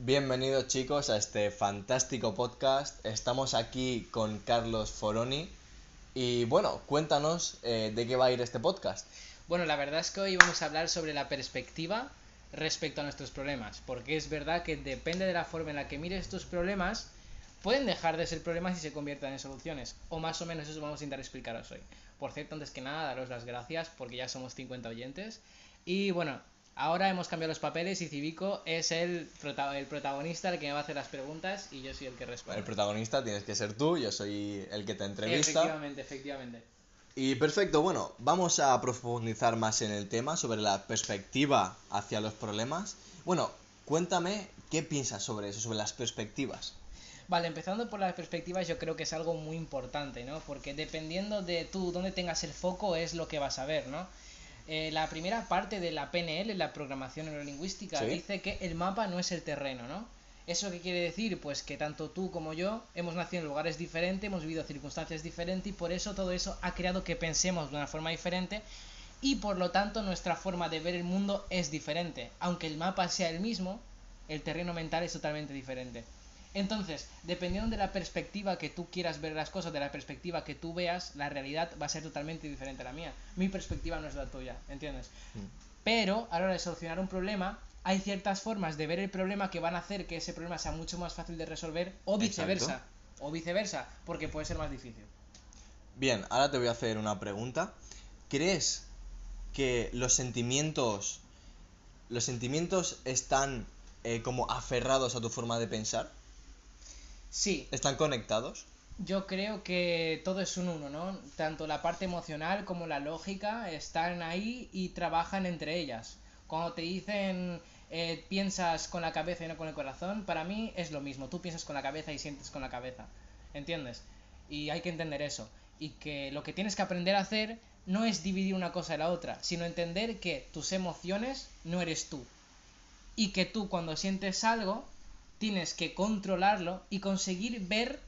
Bienvenidos chicos a este fantástico podcast. Estamos aquí con Carlos Foroni. Y bueno, cuéntanos eh, de qué va a ir este podcast. Bueno, la verdad es que hoy vamos a hablar sobre la perspectiva respecto a nuestros problemas. Porque es verdad que depende de la forma en la que mires tus problemas, pueden dejar de ser problemas y se conviertan en soluciones. O más o menos eso vamos a intentar explicaros hoy. Por cierto, antes que nada, daros las gracias porque ya somos 50 oyentes. Y bueno, ahora hemos cambiado los papeles y Civico es el, el protagonista, el que me va a hacer las preguntas y yo soy el que responde. El protagonista tienes que ser tú, yo soy el que te entrevista. Efectivamente, efectivamente. Y perfecto, bueno, vamos a profundizar más en el tema sobre la perspectiva hacia los problemas. Bueno, cuéntame qué piensas sobre eso, sobre las perspectivas. Vale, empezando por las perspectivas, yo creo que es algo muy importante, ¿no? Porque dependiendo de tú dónde tengas el foco es lo que vas a ver, ¿no? Eh, la primera parte de la PNL, la programación neurolingüística, dice que el mapa no es el terreno, ¿no? ¿Eso qué quiere decir? Pues que tanto tú como yo hemos nacido en lugares diferentes, hemos vivido circunstancias diferentes y por eso todo eso ha creado que pensemos de una forma diferente y por lo tanto nuestra forma de ver el mundo es diferente. Aunque el mapa sea el mismo, el terreno mental es totalmente diferente. Entonces, dependiendo de la perspectiva que tú quieras ver las cosas, de la perspectiva que tú veas, la realidad va a ser totalmente diferente a la mía. Mi perspectiva no es la tuya, ¿entiendes? Mm. Pero a la hora de solucionar un problema, hay ciertas formas de ver el problema que van a hacer que ese problema sea mucho más fácil de resolver o viceversa. O viceversa, porque puede ser más difícil. Bien, ahora te voy a hacer una pregunta. ¿Crees que los sentimientos los sentimientos están eh, como aferrados a tu forma de pensar? Sí. ¿Están conectados? Yo creo que todo es un uno, ¿no? Tanto la parte emocional como la lógica están ahí y trabajan entre ellas. Cuando te dicen eh, piensas con la cabeza y no con el corazón, para mí es lo mismo. Tú piensas con la cabeza y sientes con la cabeza. ¿Entiendes? Y hay que entender eso. Y que lo que tienes que aprender a hacer no es dividir una cosa de la otra, sino entender que tus emociones no eres tú. Y que tú cuando sientes algo, tienes que controlarlo y conseguir ver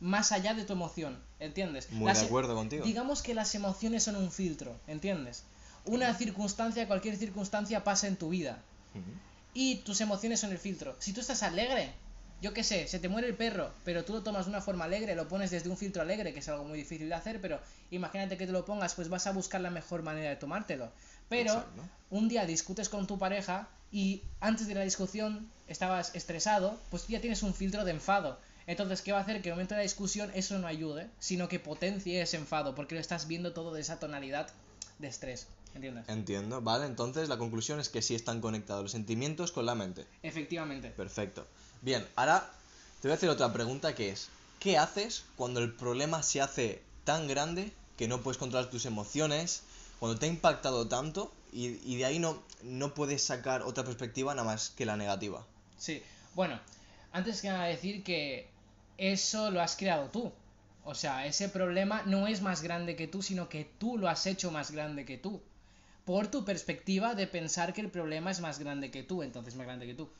más allá de tu emoción, ¿entiendes? Muy de acuerdo contigo. Digamos que las emociones son un filtro, ¿entiendes? Una circunstancia, cualquier circunstancia pasa en tu vida. Y tus emociones son el filtro. Si tú estás alegre, yo qué sé, se te muere el perro, pero tú lo tomas de una forma alegre, lo pones desde un filtro alegre, que es algo muy difícil de hacer, pero imagínate que te lo pongas, pues vas a buscar la mejor manera de tomártelo. Pero un día discutes con tu pareja y antes de la discusión estabas estresado, pues ya tienes un filtro de enfado. Entonces, ¿qué va a hacer? Que en el momento de la discusión eso no ayude, sino que potencie ese enfado, porque lo estás viendo todo de esa tonalidad de estrés. ¿Entiendes? Entiendo, vale. Entonces, la conclusión es que sí están conectados los sentimientos con la mente. Efectivamente. Perfecto. Bien, ahora te voy a hacer otra pregunta que es, ¿qué haces cuando el problema se hace tan grande que no puedes controlar tus emociones, cuando te ha impactado tanto y, de ahí no, no puedes sacar otra perspectiva nada más que la negativa. Sí, bueno, antes que nada decir que eso lo has creado tú. O sea, ese problema no es más grande que tú, sino que tú lo has hecho más grande que tú. Por tu perspectiva de pensar que el problema es más grande que tú, entonces más grande que tú.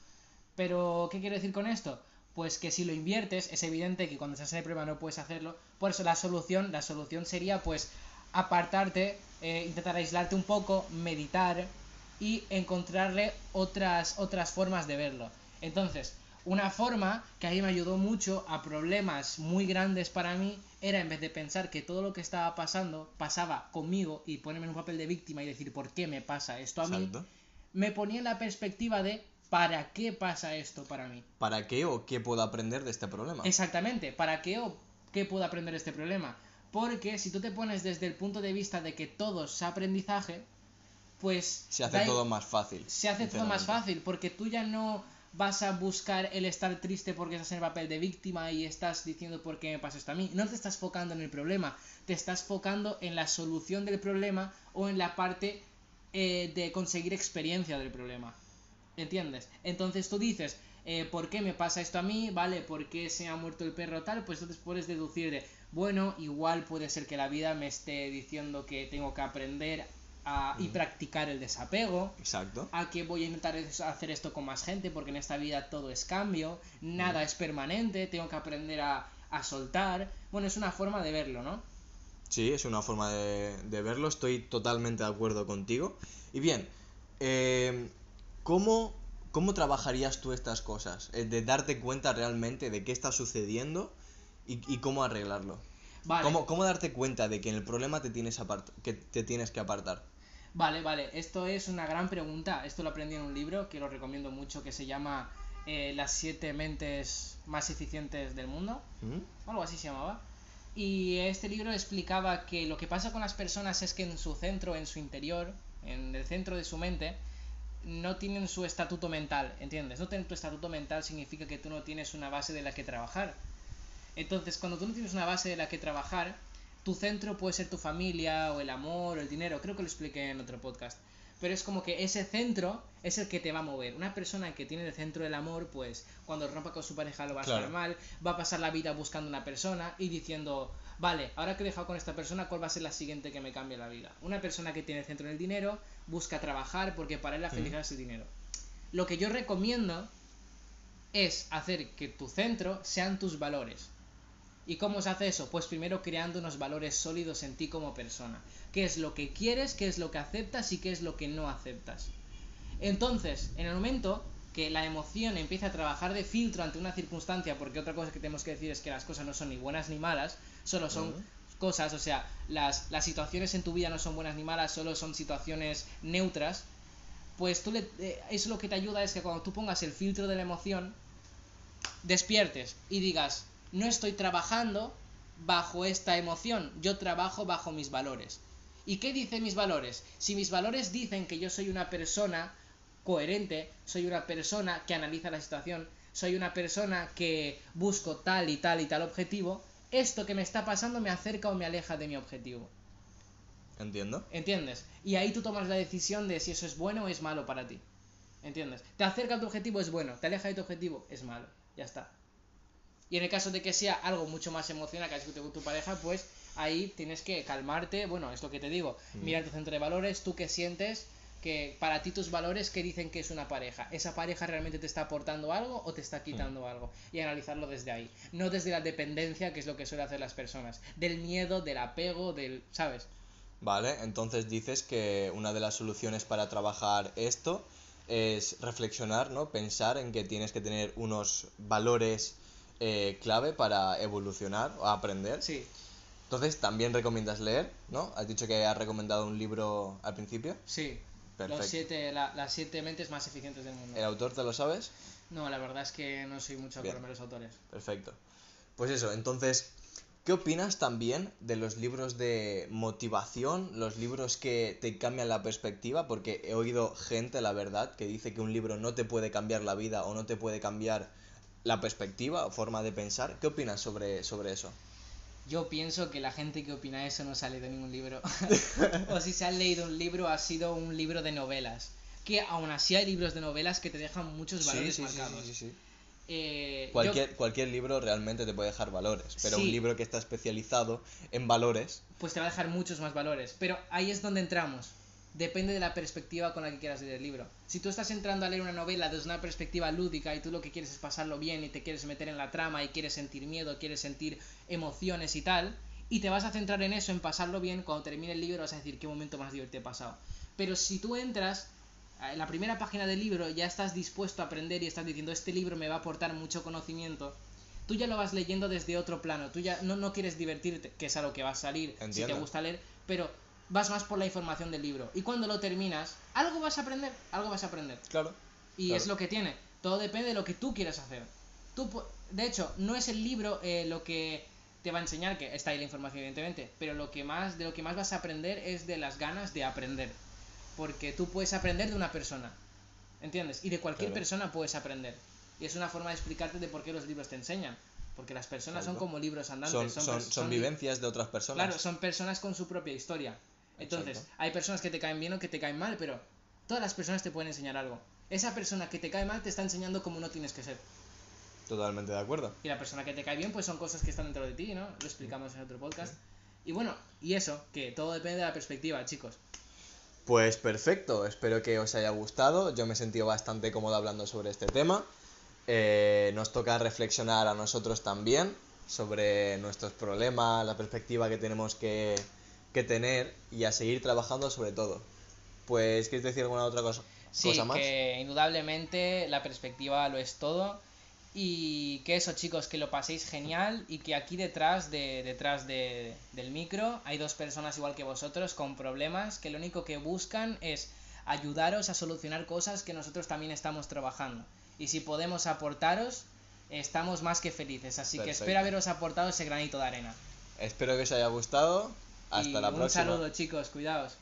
Pero, ¿qué quiero decir con esto? Pues que si lo inviertes, es evidente que cuando estás en el problema no puedes hacerlo. Por eso la solución, la solución sería pues apartarte, eh, intentar aislarte un poco, meditar y encontrarle otras, otras formas de verlo. Entonces, una forma que a mí me ayudó mucho a problemas muy grandes para mí era en vez de pensar que todo lo que estaba pasando pasaba conmigo y ponerme en un papel de víctima y decir por qué me pasa esto a mí, me ponía en la perspectiva de ¿para qué pasa esto para mí? ¿Para qué o qué puedo aprender de este problema? Exactamente, ¿para qué o qué puedo aprender de este problema? Porque si tú te pones desde el punto de vista de que todo es aprendizaje, pues... Se hace todo más fácil. Se hace todo más fácil, porque tú ya no vas a buscar el estar triste porque estás en el papel de víctima y estás diciendo por qué me pasa esto a mí. No te estás focando en el problema, te estás focando en la solución del problema o en la parte eh, de conseguir experiencia del problema. ¿Entiendes? Entonces tú dices, eh, ¿por qué me pasa esto a mí? ¿Vale? ¿Por qué se ha muerto el perro tal? Pues entonces puedes deducir de, bueno, igual puede ser que la vida me esté diciendo que tengo que aprender a, y practicar el desapego. Exacto. A que voy a intentar hacer esto con más gente porque en esta vida todo es cambio, nada es permanente, tengo que aprender a, a, soltar. Bueno, es una forma de verlo, ¿no? Sí, es una forma de, de verlo, estoy totalmente de acuerdo contigo. Y bien, eh, ¿cómo ¿cómo trabajarías tú estas cosas? Eh, De darte cuenta realmente de qué está sucediendo y, y cómo arreglarlo. Vale. ¿Cómo, cómo darte cuenta de que en el problema te tienes, que te tienes que apartar? Vale, vale, esto es una gran pregunta. Esto lo aprendí en un libro que lo recomiendo mucho que se llama eh, Las siete mentes más eficientes del mundo. ¿Mm? algo así se llamaba. Y este libro explicaba que lo que pasa con las personas es que en su centro, en su interior, en el centro de su mente, no tienen su estatuto mental, ¿entiendes? No tener tu estatuto mental significa que tú no tienes una base de la que trabajar. Entonces, cuando tú no tienes una base de la que trabajar, tu centro puede ser tu familia, o el amor, o el dinero. Creo que lo expliqué en otro podcast. Pero es como que ese centro es el que te va a mover. Una persona que tiene el centro del amor, pues cuando rompa con su pareja lo va a Claro. estar mal, va a pasar la vida buscando una persona y diciendo, vale, ahora que he dejado con esta persona, ¿cuál va a ser la siguiente que me cambie la vida? Una persona que tiene el centro en el dinero busca trabajar porque para él la felicidad es el dinero. Lo que yo recomiendo es hacer que tu centro sean tus valores. ¿Y cómo se hace eso? Pues primero creando unos valores sólidos en ti como persona. ¿Qué es lo que quieres, qué es lo que aceptas y qué es lo que no aceptas? Entonces, en el momento que la emoción empieza a trabajar de filtro ante una circunstancia, porque otra cosa que tenemos que decir es que las cosas no son ni buenas ni malas, solo son cosas, o sea, las, las situaciones en tu vida no son buenas ni malas, solo son situaciones neutras, pues tú le, eh, eso lo que te ayuda es que cuando tú pongas el filtro de la emoción, despiertes y digas, no estoy trabajando bajo esta emoción, yo trabajo bajo mis valores. ¿Y qué dicen mis valores? Si mis valores dicen que yo soy una persona coherente, soy una persona que analiza la situación, soy una persona que busco tal y tal y tal objetivo, esto que me está pasando me acerca o me aleja de mi objetivo. ¿Entiendo? ¿Entiendes? Y ahí tú tomas la decisión de si eso es bueno o es malo para ti. ¿Entiendes? Te acerca a tu objetivo, es bueno. Te aleja de tu objetivo, es malo. Ya está. Y en el caso de que sea algo mucho más emocional que has discutido con tu pareja, pues ahí tienes que calmarte. Bueno, es lo que te digo. Mm. Mirar tu centro de valores, tú que sientes que para ti tus valores que dicen que es una pareja. ¿Esa pareja realmente te está aportando algo o te está quitando algo? Y analizarlo desde ahí. No desde la dependencia, que es lo que suelen hacer las personas. Del miedo, del apego, del... ¿Sabes? Vale, entonces dices que una de las soluciones para trabajar esto es reflexionar, ¿no? Pensar en que tienes que tener unos valores eh, clave para evolucionar o aprender. Sí, Entonces también recomiendas leer, ¿no? Has dicho que has recomendado un libro al principio. sí. Perfecto. Los siete, la- las siete mentes más eficientes del mundo. ¿El autor te lo sabes? No, la verdad es que no soy mucho Bien. de los autores. Perfecto. Pues eso, entonces, ¿qué opinas también de los libros de motivación, los libros que te cambian la perspectiva? Porque he oído gente, la verdad, que dice que un libro no te puede cambiar la vida o no te puede cambiar la perspectiva o forma de pensar. ¿Qué opinas sobre, sobre eso? Yo pienso que la gente que opina eso no se ha leído ningún libro. o si se ha leído un libro, ha sido un libro de novelas. Que aún así hay libros de novelas que te dejan muchos valores sí, sí, marcados. sí, sí, sí. Eh, yo- Cualquier, cualquier libro realmente te puede dejar valores, pero un libro que está especializado en valores, pues te va a dejar muchos más valores. Pero ahí es donde entramos. Depende de la perspectiva con la que quieras leer el libro. Si tú estás entrando a leer una novela desde una perspectiva lúdica y tú lo que quieres es pasarlo bien y te quieres meter en la trama y quieres sentir miedo, quieres sentir emociones y tal, y te vas a centrar en eso, en pasarlo bien, cuando termine el libro vas a decir qué momento más divertido he pasado. Pero si tú entras en la primera página del libro ya estás dispuesto a aprender y estás diciendo este libro me va a aportar mucho conocimiento, tú ya lo vas leyendo desde otro plano, tú ya no, no quieres divertirte, que es a lo que va a salir si te gusta leer, pero vas más por la información del libro. Y cuando lo terminas, algo vas a aprender, algo vas a aprender. claro. Y Claro. es lo que tiene, todo depende de lo que tú quieras hacer. Tú, de hecho, no es el libro eh, lo que te va a enseñar, que está ahí la información evidentemente, pero lo que más, de lo que más vas a aprender es de las ganas de aprender. Porque tú puedes aprender de una persona, ¿entiendes? Y de cualquier Claro. persona puedes aprender. Y es una forma de explicarte de por qué los libros te enseñan. Porque las personas son como libros andantes. Son, son, son, vivencias de otras personas. Claro, son personas con su propia historia. Entonces, Exacto. hay personas que te caen bien o que te caen mal, pero todas las personas te pueden enseñar algo. Esa persona que te cae mal te está enseñando cómo no tienes que ser. Totalmente de acuerdo. Y la persona que te cae bien, pues son cosas que están dentro de ti, ¿no? Lo explicamos en otro podcast. Y bueno, y eso, que todo depende de la perspectiva, chicos. Pues perfecto, espero que os haya gustado. Yo me he sentido bastante cómodo hablando sobre este tema. Eh, nos toca reflexionar a nosotros también sobre nuestros problemas, la perspectiva que tenemos que, que tener y a seguir trabajando sobre todo. Pues, ¿quieres decir alguna otra cosa? Sí, cosa más. que indudablemente la perspectiva lo es todo. Y que eso, chicos, que lo paséis genial y que aquí detrás, de, detrás de, del micro hay dos personas igual que vosotros con problemas que lo único que buscan es ayudaros a solucionar cosas que nosotros también estamos trabajando. Y si podemos aportaros, estamos más que felices. Así que espero haberos aportado ese granito de arena. Espero que os haya gustado. Hasta y la un próxima. saludo, chicos, cuidaos.